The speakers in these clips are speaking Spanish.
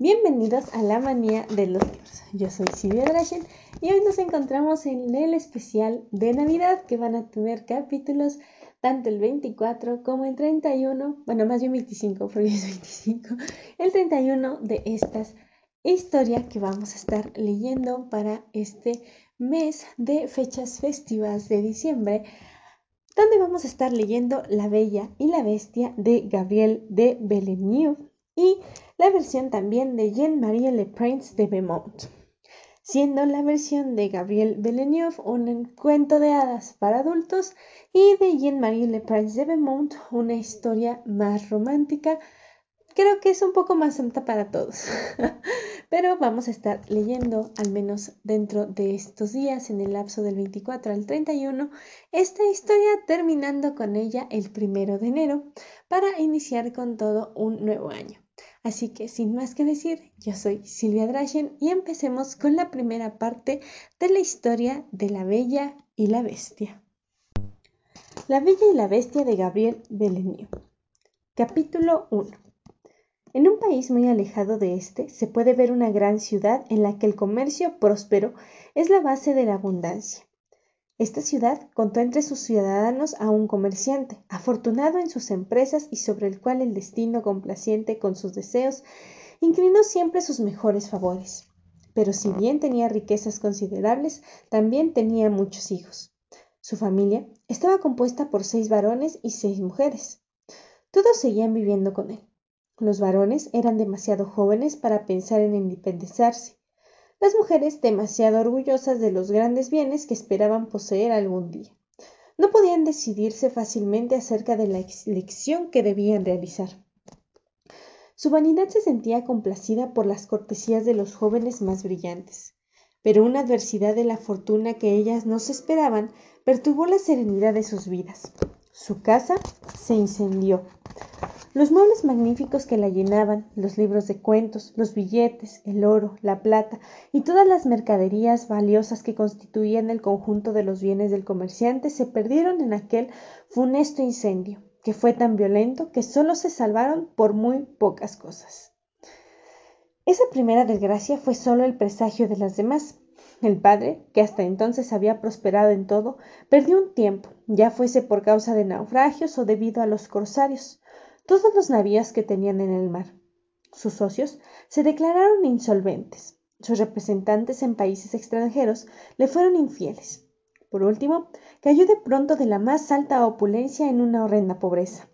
Bienvenidos a la manía de los libros. Yo soy Silvia Drachen y hoy nos encontramos en el especial de Navidad que van a tener capítulos tanto el 24 como el 31, bueno, más bien 25, porque es 25, el 31 de estas historias que vamos a estar leyendo para este mes de fechas festivas de diciembre donde vamos a estar leyendo La Bella y la Bestia de Gabriel de Villeneuve y la versión también de Jean-Marie Le Prince de Beaumont, siendo la versión de Gabriel Villeneuve un cuento de hadas para adultos y de Jean-Marie Le Prince de Beaumont una historia más romántica. Creo que es un poco más santa para todos. pero vamos a estar leyendo, al menos dentro de estos días, en el lapso del 24 al 31, esta historia, terminando con ella el primero de enero, para iniciar con todo un nuevo año. Así que sin más que decir, yo soy Silvia Drachen y empecemos con la primera parte de la historia de la Bella y la Bestia. La Bella y la Bestia de Gabriel Belenio. Capítulo 1. En un país muy alejado de este se puede ver una gran ciudad en la que el comercio próspero es la base de la abundancia. Esta ciudad contó entre sus ciudadanos a un comerciante, afortunado en sus empresas y sobre el cual el destino complaciente con sus deseos inclinó siempre sus mejores favores. Pero si bien tenía riquezas considerables, también tenía muchos hijos. Su familia estaba compuesta por seis varones y seis mujeres. Todos seguían viviendo con él. Los varones eran demasiado jóvenes para pensar en independizarse, las mujeres demasiado orgullosas de los grandes bienes que esperaban poseer algún día. No podían decidirse fácilmente acerca de la elección que debían realizar. Su vanidad se sentía complacida por las cortesías de los jóvenes más brillantes, pero una adversidad de la fortuna que ellas no se esperaban perturbó la serenidad de sus vidas. Su casa se incendió. Los muebles magníficos que la llenaban, los libros de cuentos, los billetes, el oro, la plata y todas las mercaderías valiosas que constituían el conjunto de los bienes del comerciante se perdieron en aquel funesto incendio, que fue tan violento que solo se salvaron por muy pocas cosas. Esa primera desgracia fue solo el presagio de las demás. El padre, que hasta entonces había prosperado en todo, perdió un tiempo, ya fuese por causa de naufragios o debido a los corsarios todos los navíos que tenían en el mar. Sus socios se declararon insolventes. Sus representantes en países extranjeros le fueron infieles. Por último, cayó de pronto de la más alta opulencia en una horrenda pobreza.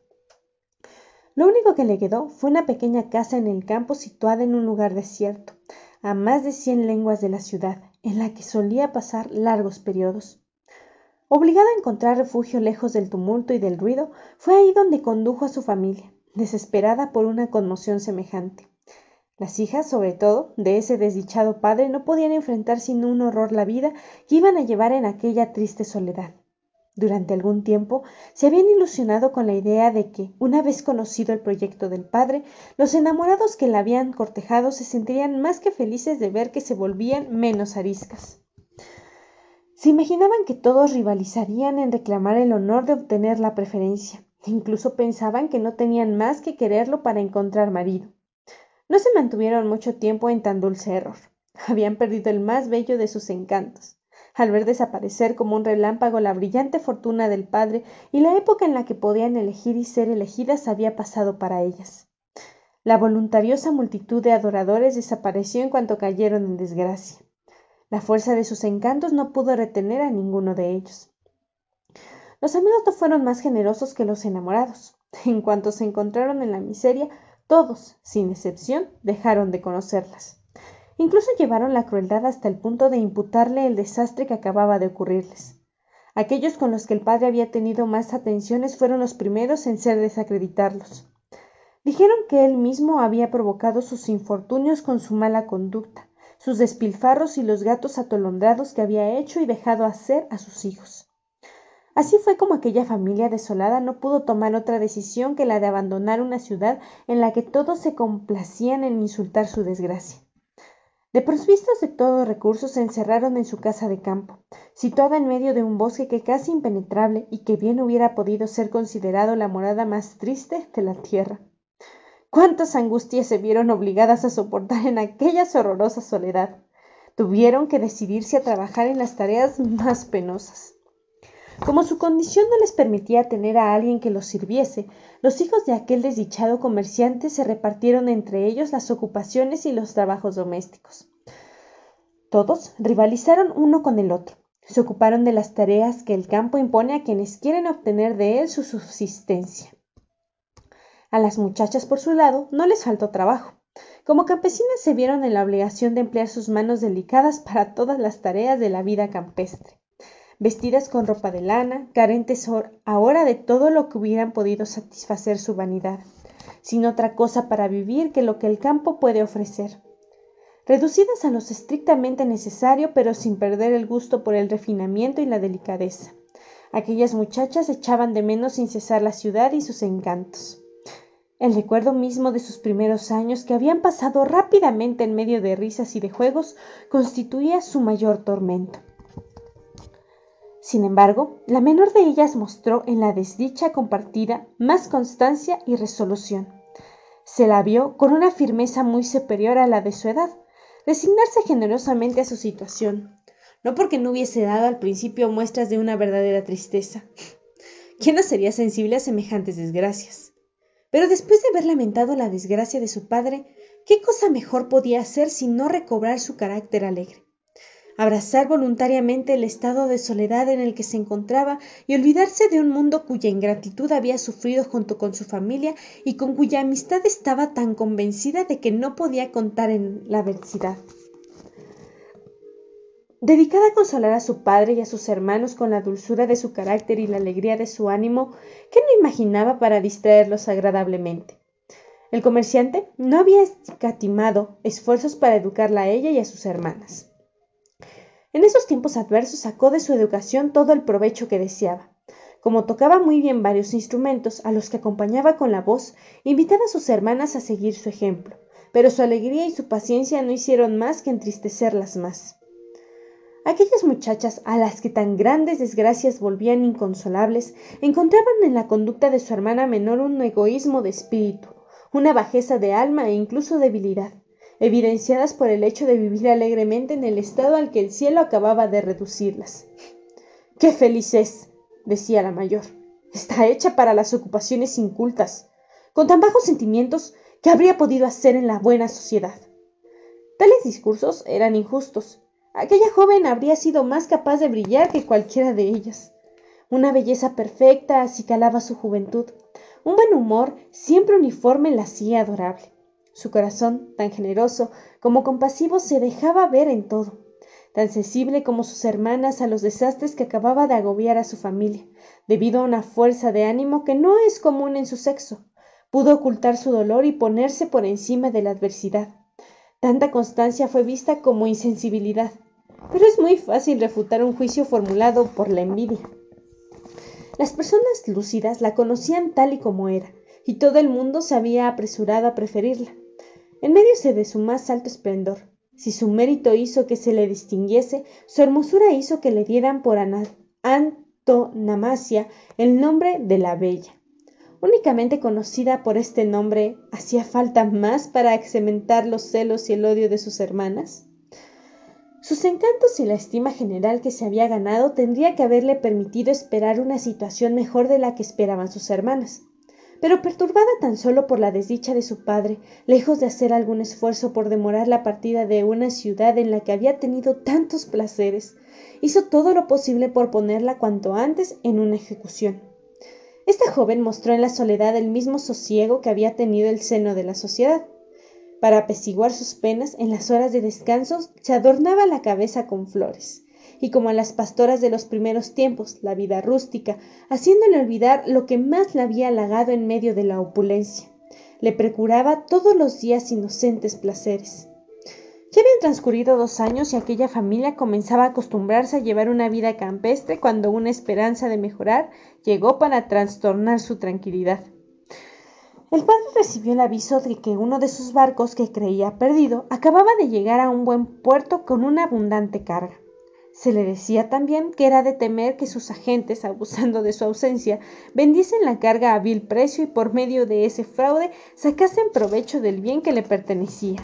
Lo único que le quedó fue una pequeña casa en el campo situada en un lugar desierto, a más de cien lenguas de la ciudad, en la que solía pasar largos periodos. Obligado a encontrar refugio lejos del tumulto y del ruido, fue ahí donde condujo a su familia, desesperada por una conmoción semejante. Las hijas, sobre todo, de ese desdichado padre no podían enfrentar sin un horror la vida que iban a llevar en aquella triste soledad. Durante algún tiempo se habían ilusionado con la idea de que, una vez conocido el proyecto del padre, los enamorados que la habían cortejado se sentirían más que felices de ver que se volvían menos ariscas. Se imaginaban que todos rivalizarían en reclamar el honor de obtener la preferencia. Incluso pensaban que no tenían más que quererlo para encontrar marido. No se mantuvieron mucho tiempo en tan dulce error. Habían perdido el más bello de sus encantos. Al ver desaparecer como un relámpago la brillante fortuna del padre y la época en la que podían elegir y ser elegidas había pasado para ellas. La voluntariosa multitud de adoradores desapareció en cuanto cayeron en desgracia. La fuerza de sus encantos no pudo retener a ninguno de ellos. Los amigos no fueron más generosos que los enamorados. En cuanto se encontraron en la miseria, todos, sin excepción, dejaron de conocerlas. Incluso llevaron la crueldad hasta el punto de imputarle el desastre que acababa de ocurrirles. Aquellos con los que el padre había tenido más atenciones fueron los primeros en ser desacreditarlos. Dijeron que él mismo había provocado sus infortunios con su mala conducta, sus despilfarros y los gatos atolondrados que había hecho y dejado hacer a sus hijos. Así fue como aquella familia desolada no pudo tomar otra decisión que la de abandonar una ciudad en la que todos se complacían en insultar su desgracia. De provistos de todos recursos se encerraron en su casa de campo, situada en medio de un bosque que casi impenetrable y que bien hubiera podido ser considerado la morada más triste de la tierra. Cuántas angustias se vieron obligadas a soportar en aquella horrorosa soledad. Tuvieron que decidirse a trabajar en las tareas más penosas. Como su condición no les permitía tener a alguien que los sirviese, los hijos de aquel desdichado comerciante se repartieron entre ellos las ocupaciones y los trabajos domésticos. Todos rivalizaron uno con el otro. Se ocuparon de las tareas que el campo impone a quienes quieren obtener de él su subsistencia. A las muchachas, por su lado, no les faltó trabajo. Como campesinas se vieron en la obligación de emplear sus manos delicadas para todas las tareas de la vida campestre vestidas con ropa de lana, carentes ahora de todo lo que hubieran podido satisfacer su vanidad, sin otra cosa para vivir que lo que el campo puede ofrecer. Reducidas a lo estrictamente necesario, pero sin perder el gusto por el refinamiento y la delicadeza. Aquellas muchachas echaban de menos sin cesar la ciudad y sus encantos. El recuerdo mismo de sus primeros años, que habían pasado rápidamente en medio de risas y de juegos, constituía su mayor tormento. Sin embargo, la menor de ellas mostró en la desdicha compartida más constancia y resolución. Se la vio con una firmeza muy superior a la de su edad, resignarse generosamente a su situación, no porque no hubiese dado al principio muestras de una verdadera tristeza. ¿Quién no sería sensible a semejantes desgracias? Pero después de haber lamentado la desgracia de su padre, ¿qué cosa mejor podía hacer sino recobrar su carácter alegre? abrazar voluntariamente el estado de soledad en el que se encontraba y olvidarse de un mundo cuya ingratitud había sufrido junto con su familia y con cuya amistad estaba tan convencida de que no podía contar en la adversidad. Dedicada a consolar a su padre y a sus hermanos con la dulzura de su carácter y la alegría de su ánimo, ¿qué no imaginaba para distraerlos agradablemente? El comerciante no había escatimado esfuerzos para educarla a ella y a sus hermanas. En esos tiempos adversos sacó de su educación todo el provecho que deseaba. Como tocaba muy bien varios instrumentos, a los que acompañaba con la voz, invitaba a sus hermanas a seguir su ejemplo, pero su alegría y su paciencia no hicieron más que entristecerlas más. Aquellas muchachas a las que tan grandes desgracias volvían inconsolables encontraban en la conducta de su hermana menor un egoísmo de espíritu, una bajeza de alma e incluso debilidad evidenciadas por el hecho de vivir alegremente en el estado al que el cielo acababa de reducirlas. ¡Qué feliz es! decía la mayor. Está hecha para las ocupaciones incultas, con tan bajos sentimientos que habría podido hacer en la buena sociedad. Tales discursos eran injustos. Aquella joven habría sido más capaz de brillar que cualquiera de ellas. Una belleza perfecta acicalaba su juventud. Un buen humor siempre uniforme la hacía adorable. Su corazón, tan generoso como compasivo, se dejaba ver en todo, tan sensible como sus hermanas a los desastres que acababa de agobiar a su familia, debido a una fuerza de ánimo que no es común en su sexo. Pudo ocultar su dolor y ponerse por encima de la adversidad. Tanta constancia fue vista como insensibilidad, pero es muy fácil refutar un juicio formulado por la envidia. Las personas lúcidas la conocían tal y como era, y todo el mundo se había apresurado a preferirla en medio de su más alto esplendor. Si su mérito hizo que se le distinguiese, su hermosura hizo que le dieran por antonomasia el nombre de la Bella. Únicamente conocida por este nombre, ¿hacía falta más para excementar los celos y el odio de sus hermanas? Sus encantos y la estima general que se había ganado tendría que haberle permitido esperar una situación mejor de la que esperaban sus hermanas pero perturbada tan solo por la desdicha de su padre, lejos de hacer algún esfuerzo por demorar la partida de una ciudad en la que había tenido tantos placeres, hizo todo lo posible por ponerla cuanto antes en una ejecución. Esta joven mostró en la soledad el mismo sosiego que había tenido el seno de la sociedad. Para apaciguar sus penas, en las horas de descanso se adornaba la cabeza con flores, y como a las pastoras de los primeros tiempos, la vida rústica, haciéndole olvidar lo que más le había halagado en medio de la opulencia. Le procuraba todos los días inocentes placeres. Transcurrido dos años y aquella familia comenzaba a acostumbrarse a llevar una vida campestre cuando una esperanza de mejorar llegó para trastornar su tranquilidad. El padre recibió el aviso de que uno de sus barcos que creía perdido acababa de llegar a un buen puerto con una abundante carga. Se le decía también que era de temer que sus agentes, abusando de su ausencia, vendiesen la carga a vil precio y por medio de ese fraude sacasen provecho del bien que le pertenecía.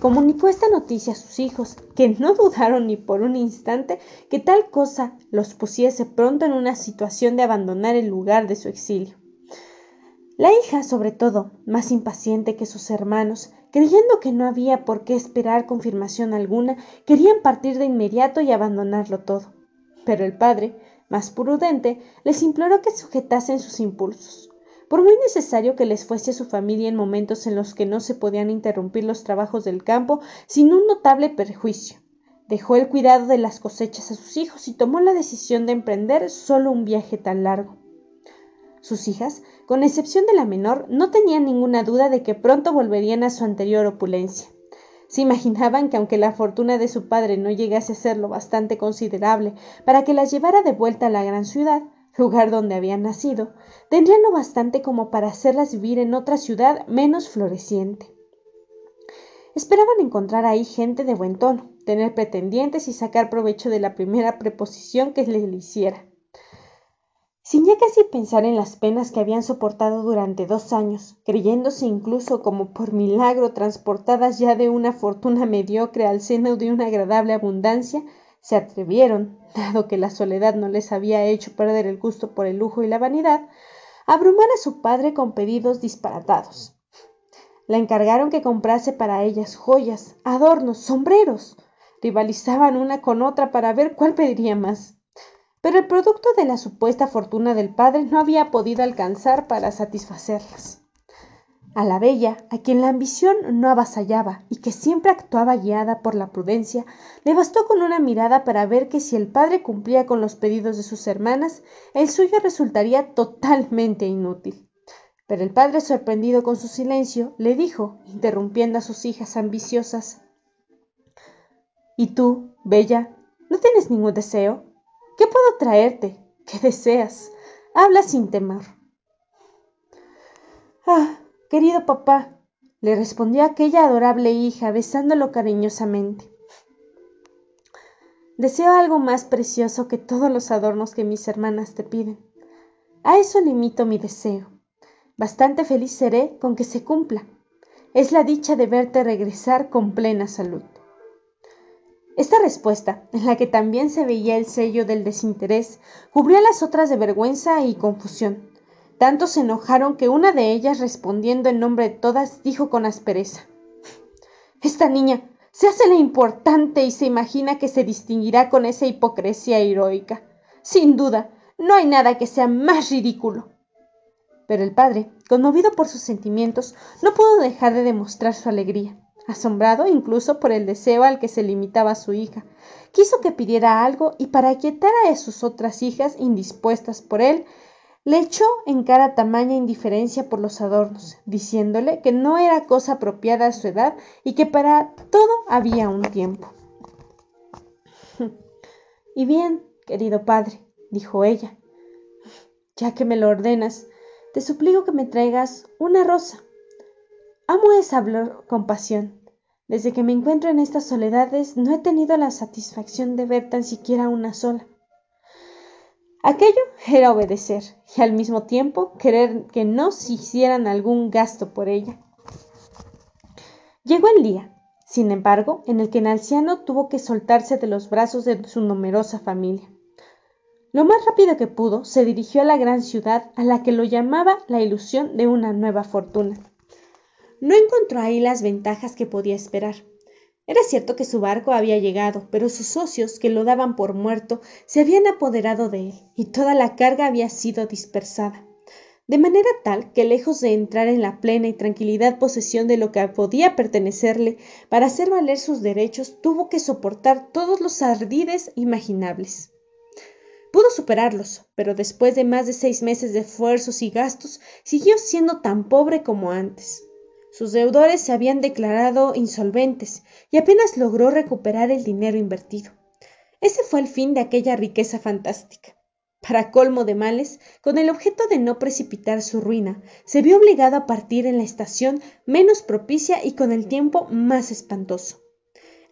Comunicó esta noticia a sus hijos, que no dudaron ni por un instante que tal cosa los pusiese pronto en una situación de abandonar el lugar de su exilio. La hija, sobre todo, más impaciente que sus hermanos, creyendo que no había por qué esperar confirmación alguna, querían partir de inmediato y abandonarlo todo. Pero el padre, más prudente, les imploró que sujetasen sus impulsos. Por muy necesario que les fuese a su familia en momentos en los que no se podían interrumpir los trabajos del campo sin un notable perjuicio. Dejó el cuidado de las cosechas a sus hijos y tomó la decisión de emprender solo un viaje tan largo. Sus hijas, con excepción de la menor, no tenían ninguna duda de que pronto volverían a su anterior opulencia. Se imaginaban que aunque la fortuna de su padre no llegase a ser lo bastante considerable para que las llevara de vuelta a la gran ciudad, lugar donde habían nacido, tendrían lo bastante como para hacerlas vivir en otra ciudad menos floreciente. Esperaban encontrar ahí gente de buen tono, tener pretendientes y sacar provecho de la primera preposición que les hiciera sin ya casi pensar en las penas que habían soportado durante dos años, creyéndose incluso como por milagro transportadas ya de una fortuna mediocre al seno de una agradable abundancia, se atrevieron, dado que la soledad no les había hecho perder el gusto por el lujo y la vanidad, a abrumar a su padre con pedidos disparatados. La encargaron que comprase para ellas joyas, adornos, sombreros. Rivalizaban una con otra para ver cuál pediría más pero el producto de la supuesta fortuna del padre no había podido alcanzar para satisfacerlas. A la bella, a quien la ambición no avasallaba y que siempre actuaba guiada por la prudencia, le bastó con una mirada para ver que si el padre cumplía con los pedidos de sus hermanas, el suyo resultaría totalmente inútil. Pero el padre, sorprendido con su silencio, le dijo, interrumpiendo a sus hijas ambiciosas ¿Y tú, Bella, no tienes ningún deseo? ¿Qué puedo traerte? ¿Qué deseas? Habla sin temor. Ah, querido papá, le respondió aquella adorable hija, besándolo cariñosamente. Deseo algo más precioso que todos los adornos que mis hermanas te piden. A eso limito mi deseo. Bastante feliz seré con que se cumpla. Es la dicha de verte regresar con plena salud. Esta respuesta, en la que también se veía el sello del desinterés, cubrió a las otras de vergüenza y confusión. Tanto se enojaron que una de ellas, respondiendo en nombre de todas, dijo con aspereza Esta niña se hace la importante y se imagina que se distinguirá con esa hipocresía heroica. Sin duda, no hay nada que sea más ridículo. Pero el padre, conmovido por sus sentimientos, no pudo dejar de demostrar su alegría asombrado incluso por el deseo al que se limitaba su hija. Quiso que pidiera algo y para aquietar a sus otras hijas indispuestas por él, le echó en cara tamaña indiferencia por los adornos, diciéndole que no era cosa apropiada a su edad y que para todo había un tiempo. y bien, querido padre, dijo ella, ya que me lo ordenas, te suplico que me traigas una rosa. Amo esa compasión. Desde que me encuentro en estas soledades no he tenido la satisfacción de ver tan siquiera una sola. Aquello era obedecer y al mismo tiempo querer que no se hicieran algún gasto por ella. Llegó el día, sin embargo, en el que el anciano tuvo que soltarse de los brazos de su numerosa familia. Lo más rápido que pudo, se dirigió a la gran ciudad a la que lo llamaba la ilusión de una nueva fortuna. No encontró ahí las ventajas que podía esperar. Era cierto que su barco había llegado, pero sus socios, que lo daban por muerto, se habían apoderado de él, y toda la carga había sido dispersada. De manera tal que, lejos de entrar en la plena y tranquilidad posesión de lo que podía pertenecerle, para hacer valer sus derechos, tuvo que soportar todos los ardides imaginables. Pudo superarlos, pero después de más de seis meses de esfuerzos y gastos, siguió siendo tan pobre como antes. Sus deudores se habían declarado insolventes y apenas logró recuperar el dinero invertido. Ese fue el fin de aquella riqueza fantástica. Para colmo de males, con el objeto de no precipitar su ruina, se vio obligado a partir en la estación menos propicia y con el tiempo más espantoso.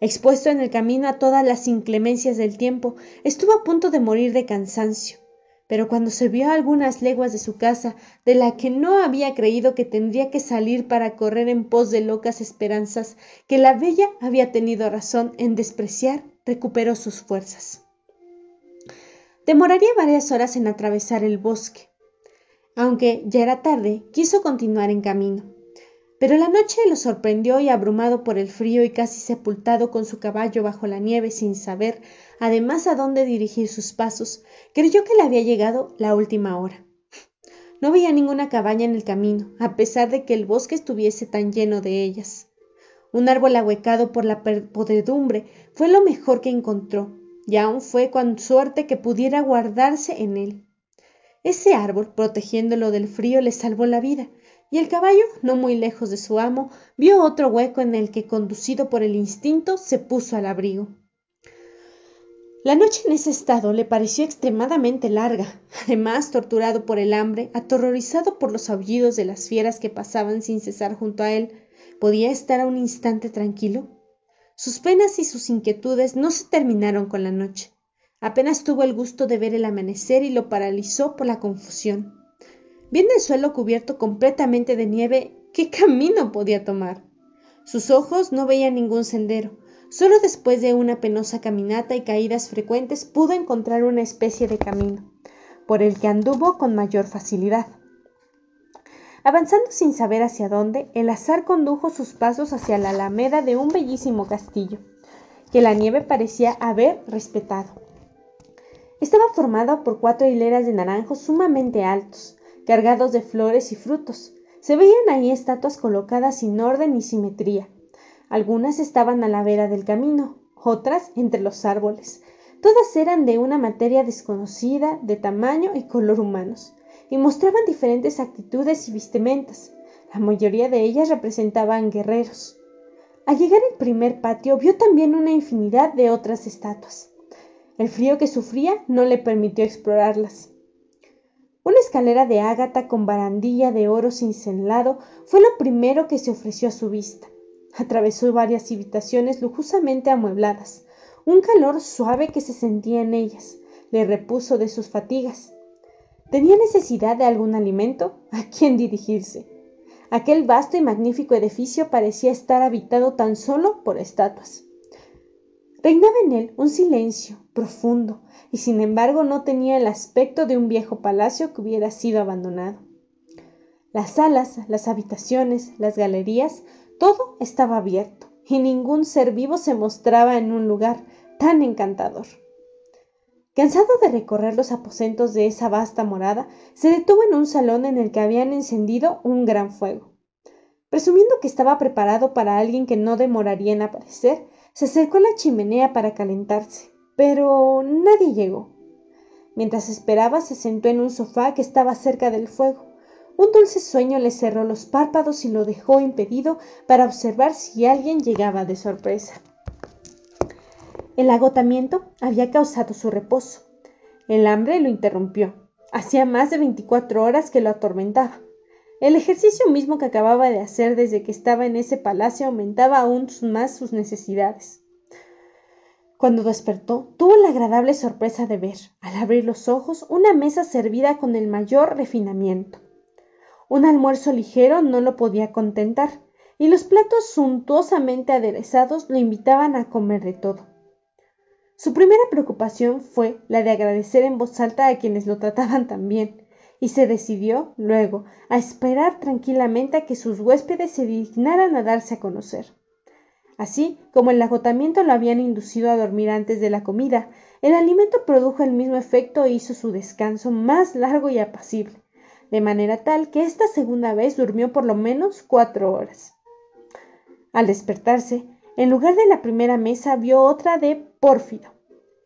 Expuesto en el camino a todas las inclemencias del tiempo, estuvo a punto de morir de cansancio. Pero cuando se vio a algunas leguas de su casa, de la que no había creído que tendría que salir para correr en pos de locas esperanzas, que la bella había tenido razón en despreciar, recuperó sus fuerzas. Demoraría varias horas en atravesar el bosque. Aunque ya era tarde, quiso continuar en camino. Pero la noche lo sorprendió y abrumado por el frío y casi sepultado con su caballo bajo la nieve sin saber, además, a dónde dirigir sus pasos, creyó que le había llegado la última hora. No veía ninguna cabaña en el camino, a pesar de que el bosque estuviese tan lleno de ellas. Un árbol ahuecado por la podredumbre fue lo mejor que encontró, y aún fue con suerte que pudiera guardarse en él. Ese árbol, protegiéndolo del frío, le salvó la vida, y el caballo, no muy lejos de su amo, vio otro hueco en el que, conducido por el instinto, se puso al abrigo. La noche en ese estado le pareció extremadamente larga. Además, torturado por el hambre, aterrorizado por los aullidos de las fieras que pasaban sin cesar junto a él, ¿podía estar a un instante tranquilo? Sus penas y sus inquietudes no se terminaron con la noche. Apenas tuvo el gusto de ver el amanecer y lo paralizó por la confusión. Viendo el suelo cubierto completamente de nieve, ¿qué camino podía tomar? Sus ojos no veían ningún sendero. Solo después de una penosa caminata y caídas frecuentes pudo encontrar una especie de camino, por el que anduvo con mayor facilidad. Avanzando sin saber hacia dónde, el azar condujo sus pasos hacia la alameda de un bellísimo castillo, que la nieve parecía haber respetado. Estaba formado por cuatro hileras de naranjos sumamente altos, cargados de flores y frutos. Se veían ahí estatuas colocadas sin orden ni simetría. Algunas estaban a la vera del camino, otras entre los árboles. Todas eran de una materia desconocida, de tamaño y color humanos, y mostraban diferentes actitudes y vestimentas. La mayoría de ellas representaban guerreros. Al llegar al primer patio vio también una infinidad de otras estatuas. El frío que sufría no le permitió explorarlas. Una escalera de ágata con barandilla de oro cincelado fue lo primero que se ofreció a su vista. Atravesó varias habitaciones lujosamente amuebladas. Un calor suave que se sentía en ellas le repuso de sus fatigas. ¿Tenía necesidad de algún alimento? ¿A quién dirigirse? Aquel vasto y magnífico edificio parecía estar habitado tan solo por estatuas. Reinaba en él un silencio profundo, y sin embargo no tenía el aspecto de un viejo palacio que hubiera sido abandonado. Las salas, las habitaciones, las galerías, todo estaba abierto, y ningún ser vivo se mostraba en un lugar tan encantador. Cansado de recorrer los aposentos de esa vasta morada, se detuvo en un salón en el que habían encendido un gran fuego. Presumiendo que estaba preparado para alguien que no demoraría en aparecer, se acercó a la chimenea para calentarse pero nadie llegó. Mientras esperaba, se sentó en un sofá que estaba cerca del fuego. Un dulce sueño le cerró los párpados y lo dejó impedido para observar si alguien llegaba de sorpresa. El agotamiento había causado su reposo. El hambre lo interrumpió. Hacía más de veinticuatro horas que lo atormentaba. El ejercicio mismo que acababa de hacer desde que estaba en ese palacio aumentaba aún más sus necesidades. Cuando despertó, tuvo la agradable sorpresa de ver, al abrir los ojos, una mesa servida con el mayor refinamiento. Un almuerzo ligero no lo podía contentar, y los platos suntuosamente aderezados lo invitaban a comer de todo. Su primera preocupación fue la de agradecer en voz alta a quienes lo trataban tan bien, y se decidió, luego, a esperar tranquilamente a que sus huéspedes se dignaran a darse a conocer. Así como el agotamiento lo habían inducido a dormir antes de la comida, el alimento produjo el mismo efecto e hizo su descanso más largo y apacible, de manera tal que esta segunda vez durmió por lo menos cuatro horas. Al despertarse, en lugar de la primera mesa vio otra de pórfido,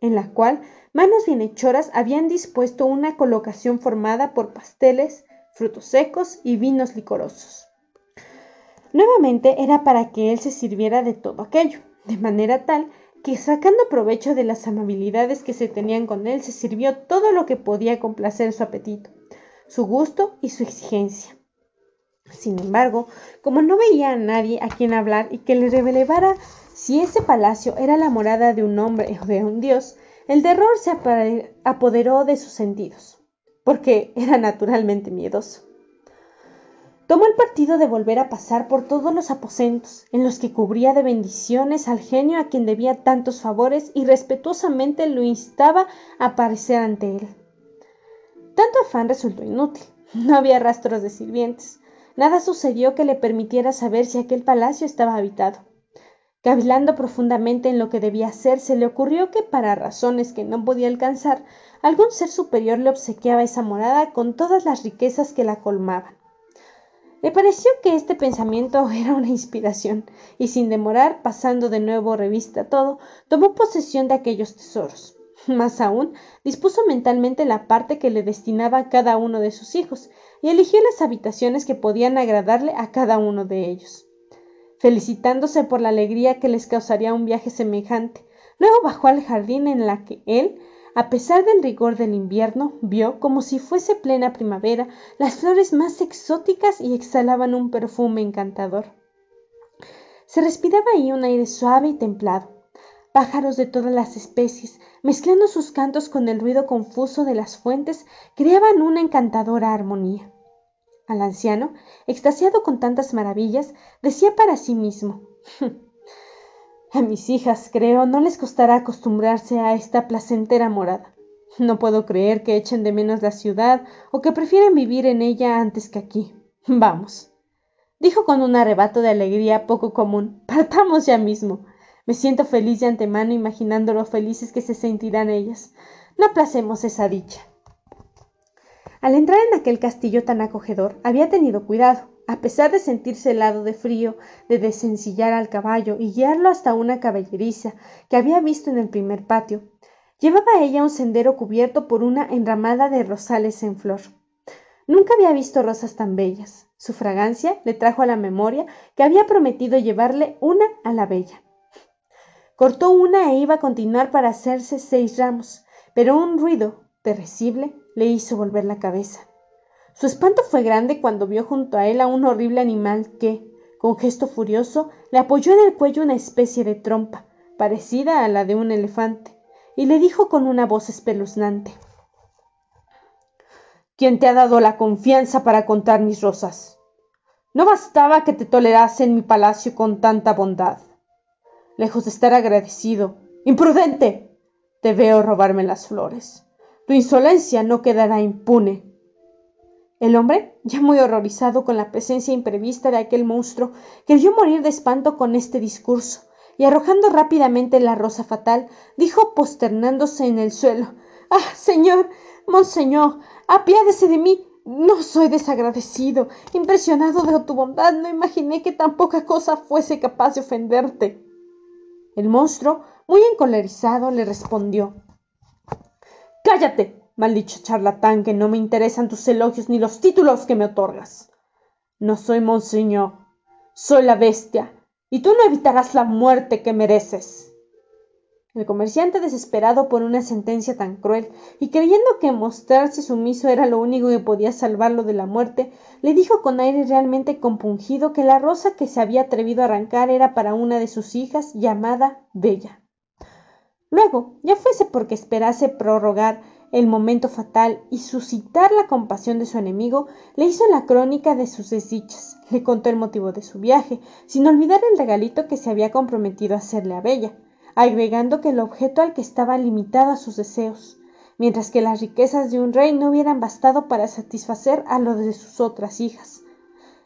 en la cual manos bienhechoras habían dispuesto una colocación formada por pasteles, frutos secos y vinos licorosos. Nuevamente era para que él se sirviera de todo aquello, de manera tal que sacando provecho de las amabilidades que se tenían con él, se sirvió todo lo que podía complacer su apetito, su gusto y su exigencia. Sin embargo, como no veía a nadie a quien hablar y que le revelara si ese palacio era la morada de un hombre o de un dios, el terror se apoderó de sus sentidos, porque era naturalmente miedoso. Tomó el partido de volver a pasar por todos los aposentos, en los que cubría de bendiciones al genio a quien debía tantos favores y respetuosamente lo instaba a aparecer ante él. Tanto afán resultó inútil. No había rastros de sirvientes. Nada sucedió que le permitiera saber si aquel palacio estaba habitado. Cavilando profundamente en lo que debía hacer, se le ocurrió que, para razones que no podía alcanzar, algún ser superior le obsequiaba esa morada con todas las riquezas que la colmaban. Le pareció que este pensamiento era una inspiración, y sin demorar, pasando de nuevo revista todo, tomó posesión de aquellos tesoros. Más aún, dispuso mentalmente la parte que le destinaba a cada uno de sus hijos, y eligió las habitaciones que podían agradarle a cada uno de ellos. Felicitándose por la alegría que les causaría un viaje semejante, luego bajó al jardín en la que él, a pesar del rigor del invierno, vio, como si fuese plena primavera, las flores más exóticas y exhalaban un perfume encantador. Se respiraba ahí un aire suave y templado. Pájaros de todas las especies, mezclando sus cantos con el ruido confuso de las fuentes, creaban una encantadora armonía. Al anciano, extasiado con tantas maravillas, decía para sí mismo A mis hijas, creo, no les costará acostumbrarse a esta placentera morada. No puedo creer que echen de menos la ciudad o que prefieren vivir en ella antes que aquí. Vamos. Dijo con un arrebato de alegría poco común. Partamos ya mismo. Me siento feliz de antemano imaginando lo felices que se sentirán ellas. No aplacemos esa dicha. Al entrar en aquel castillo tan acogedor, había tenido cuidado a pesar de sentirse helado de frío, de desencillar al caballo y guiarlo hasta una caballeriza que había visto en el primer patio, llevaba ella un sendero cubierto por una enramada de rosales en flor. Nunca había visto rosas tan bellas. Su fragancia le trajo a la memoria que había prometido llevarle una a la bella. Cortó una e iba a continuar para hacerse seis ramos, pero un ruido terrible le hizo volver la cabeza. Su espanto fue grande cuando vio junto a él a un horrible animal que, con gesto furioso, le apoyó en el cuello una especie de trompa, parecida a la de un elefante, y le dijo con una voz espeluznante ¿Quién te ha dado la confianza para contar mis rosas? No bastaba que te tolerase en mi palacio con tanta bondad. Lejos de estar agradecido, imprudente, te veo robarme las flores. Tu insolencia no quedará impune. El hombre, ya muy horrorizado con la presencia imprevista de aquel monstruo, creyó morir de espanto con este discurso, y arrojando rápidamente la rosa fatal, dijo posternándose en el suelo Ah, señor, monseñor, apiádese de mí. No soy desagradecido. Impresionado de tu bondad, no imaginé que tan poca cosa fuese capaz de ofenderte. El monstruo, muy encolerizado, le respondió Cállate. Maldicho charlatán, que no me interesan tus elogios ni los títulos que me otorgas. No soy monseñor, soy la bestia, y tú no evitarás la muerte que mereces. El comerciante, desesperado por una sentencia tan cruel, y creyendo que mostrarse sumiso era lo único que podía salvarlo de la muerte, le dijo con aire realmente compungido que la rosa que se había atrevido a arrancar era para una de sus hijas llamada Bella. Luego, ya fuese porque esperase prorrogar el momento fatal y suscitar la compasión de su enemigo, le hizo la crónica de sus desdichas, le contó el motivo de su viaje, sin olvidar el regalito que se había comprometido a hacerle a Bella, agregando que el objeto al que estaba limitado a sus deseos, mientras que las riquezas de un rey no hubieran bastado para satisfacer a los de sus otras hijas.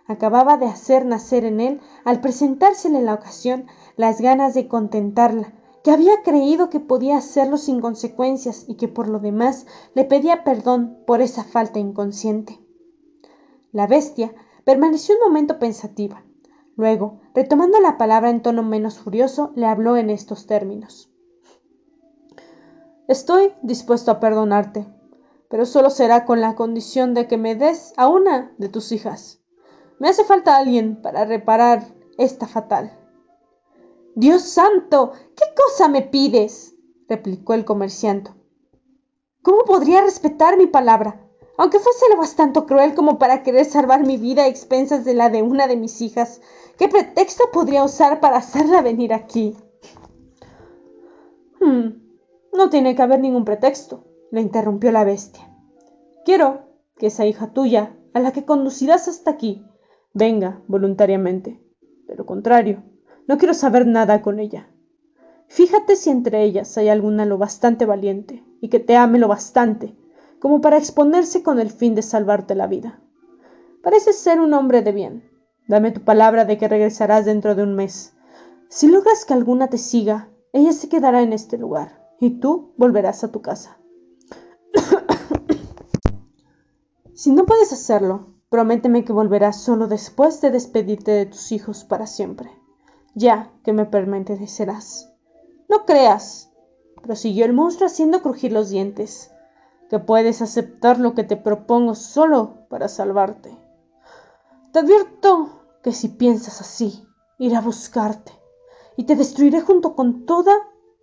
Acababa de hacer nacer en él, al presentársele la ocasión, las ganas de contentarla, que había creído que podía hacerlo sin consecuencias y que por lo demás le pedía perdón por esa falta inconsciente. La bestia permaneció un momento pensativa. Luego, retomando la palabra en tono menos furioso, le habló en estos términos. Estoy dispuesto a perdonarte, pero solo será con la condición de que me des a una de tus hijas. Me hace falta alguien para reparar esta fatal. Dios santo. ¿Qué cosa me pides? replicó el comerciante. ¿Cómo podría respetar mi palabra? Aunque fuese lo bastante cruel como para querer salvar mi vida a expensas de la de una de mis hijas, ¿qué pretexto podría usar para hacerla venir aquí? Hmm, no tiene que haber ningún pretexto, le interrumpió la bestia. Quiero que esa hija tuya, a la que conducirás hasta aquí, venga voluntariamente. De lo contrario, no quiero saber nada con ella. Fíjate si entre ellas hay alguna lo bastante valiente y que te ame lo bastante como para exponerse con el fin de salvarte la vida. Pareces ser un hombre de bien. Dame tu palabra de que regresarás dentro de un mes. Si logras que alguna te siga, ella se quedará en este lugar y tú volverás a tu casa. si no puedes hacerlo, prométeme que volverás solo después de despedirte de tus hijos para siempre, ya que me permanecerás. No creas, prosiguió el monstruo haciendo crujir los dientes, que puedes aceptar lo que te propongo solo para salvarte. Te advierto que si piensas así, iré a buscarte y te destruiré junto con toda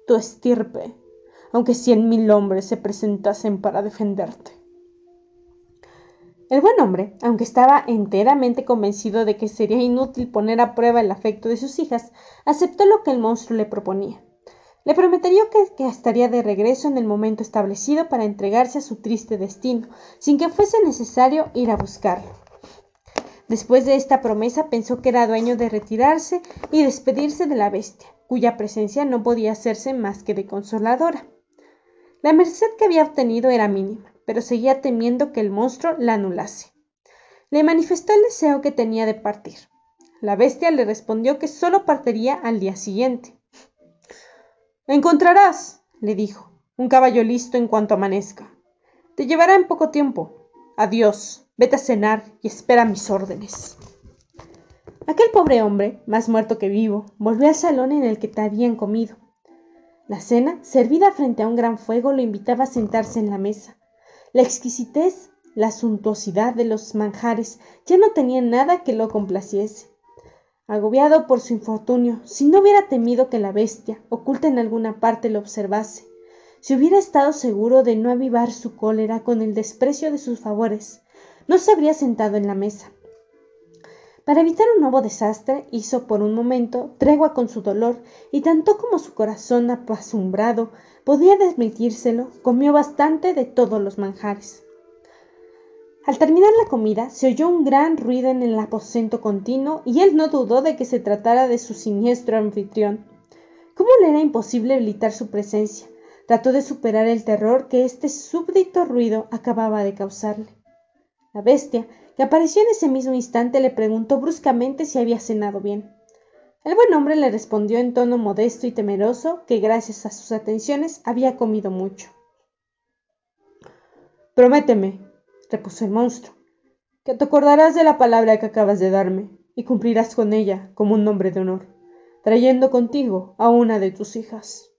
tu estirpe, aunque cien mil hombres se presentasen para defenderte. El buen hombre, aunque estaba enteramente convencido de que sería inútil poner a prueba el afecto de sus hijas, aceptó lo que el monstruo le proponía. Le prometería que, estaría de regreso en el momento establecido para entregarse a su triste destino, sin que fuese necesario ir a buscarlo. Después de esta promesa pensó que era dueño de retirarse y despedirse de la bestia, cuya presencia no podía hacerse más que de consoladora. La merced que había obtenido era mínima, pero seguía temiendo que el monstruo la anulase. Le manifestó el deseo que tenía de partir. La bestia le respondió que solo partiría al día siguiente. Encontrarás, le dijo, un caballo listo en cuanto amanezca. Te llevará en poco tiempo. Adiós, vete a cenar y espera mis órdenes. Aquel pobre hombre, más muerto que vivo, volvió al salón en el que te habían comido. La cena, servida frente a un gran fuego, lo invitaba a sentarse en la mesa. La exquisitez, la suntuosidad de los manjares ya no tenían nada que lo complaciese agobiado por su infortunio, si no hubiera temido que la bestia, oculta en alguna parte, lo observase, si hubiera estado seguro de no avivar su cólera con el desprecio de sus favores, no se habría sentado en la mesa. Para evitar un nuevo desastre, hizo por un momento tregua con su dolor, y tanto como su corazón apasumbrado podía desmitírselo, comió bastante de todos los manjares. Al terminar la comida, se oyó un gran ruido en el aposento continuo y él no dudó de que se tratara de su siniestro anfitrión. ¿Cómo le era imposible evitar su presencia? Trató de superar el terror que este súbdito ruido acababa de causarle. La bestia, que apareció en ese mismo instante, le preguntó bruscamente si había cenado bien. El buen hombre le respondió en tono modesto y temeroso que gracias a sus atenciones había comido mucho. Prométeme, repuso el monstruo, que te acordarás de la palabra que acabas de darme y cumplirás con ella como un nombre de honor, trayendo contigo a una de tus hijas.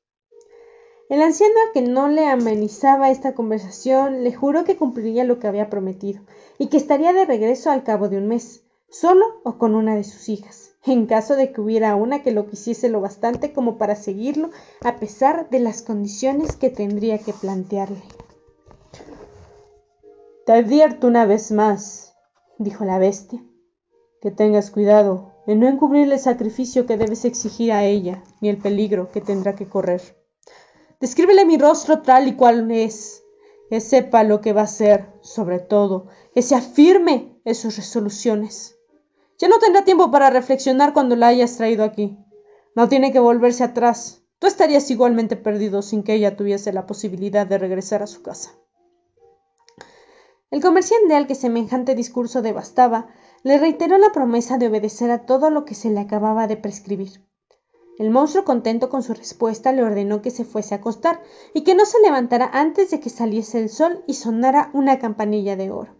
El anciano, a que no le amenizaba esta conversación, le juró que cumpliría lo que había prometido y que estaría de regreso al cabo de un mes, solo o con una de sus hijas, en caso de que hubiera una que lo quisiese lo bastante como para seguirlo a pesar de las condiciones que tendría que plantearle. Te advierto una vez más, dijo la bestia, que tengas cuidado en no encubrir el sacrificio que debes exigir a ella, ni el peligro que tendrá que correr. Descríbele mi rostro tal y cual es, que sepa lo que va a ser, sobre todo, que se afirme en sus resoluciones. Ya no tendrá tiempo para reflexionar cuando la hayas traído aquí. No tiene que volverse atrás. Tú estarías igualmente perdido sin que ella tuviese la posibilidad de regresar a su casa. El comerciante al que semejante discurso devastaba le reiteró la promesa de obedecer a todo lo que se le acababa de prescribir. El monstruo, contento con su respuesta, le ordenó que se fuese a acostar y que no se levantara antes de que saliese el sol y sonara una campanilla de oro.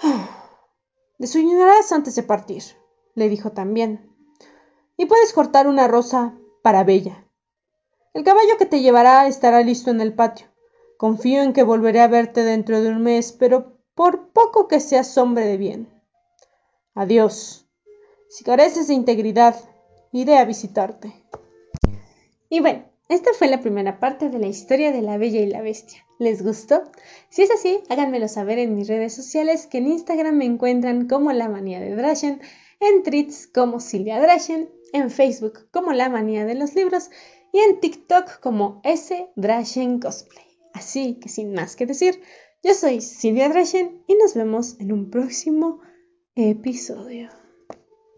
Desayunarás antes de partir, le dijo también. Y puedes cortar una rosa para Bella. El caballo que te llevará estará listo en el patio. Confío en que volveré a verte dentro de un mes, pero por poco que seas hombre de bien. Adiós. Si careces de integridad, iré a visitarte. Y bueno, esta fue la primera parte de la historia de la Bella y la Bestia. ¿Les gustó? Si es así, háganmelo saber en mis redes sociales que en Instagram me encuentran como La Manía de Drashen, en Tweets como Silvia Drashen, en Facebook como La Manía de los Libros y en TikTok como S Drashen Cosplay. Así que sin más que decir, yo soy Silvia Drashen y nos vemos en un próximo episodio.